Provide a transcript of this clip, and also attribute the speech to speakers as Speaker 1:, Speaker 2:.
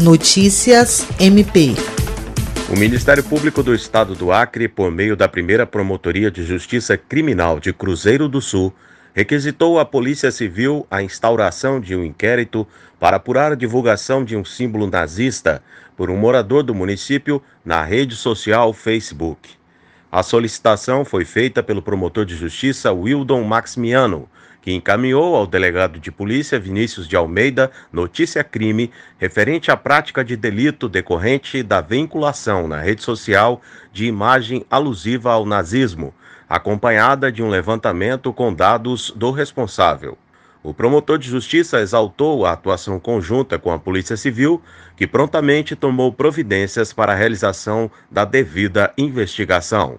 Speaker 1: Notícias MP.
Speaker 2: O Ministério Público do Estado do Acre, por meio da primeira Promotoria de Justiça Criminal de Cruzeiro do Sul, requisitou à Polícia Civil a instauração de um inquérito para apurar a divulgação de um símbolo nazista por um morador do município na rede social Facebook. A solicitação foi feita pelo promotor de justiça Wildon Maximiano, que encaminhou ao delegado de polícia Vinícius de Almeida notícia crime referente à prática de delito decorrente da vinculação na rede social de imagem alusiva ao nazismo, acompanhada de um levantamento com dados do responsável. O promotor de justiça exaltou a atuação conjunta com a Polícia Civil, que prontamente tomou providências para a realização da devida investigação.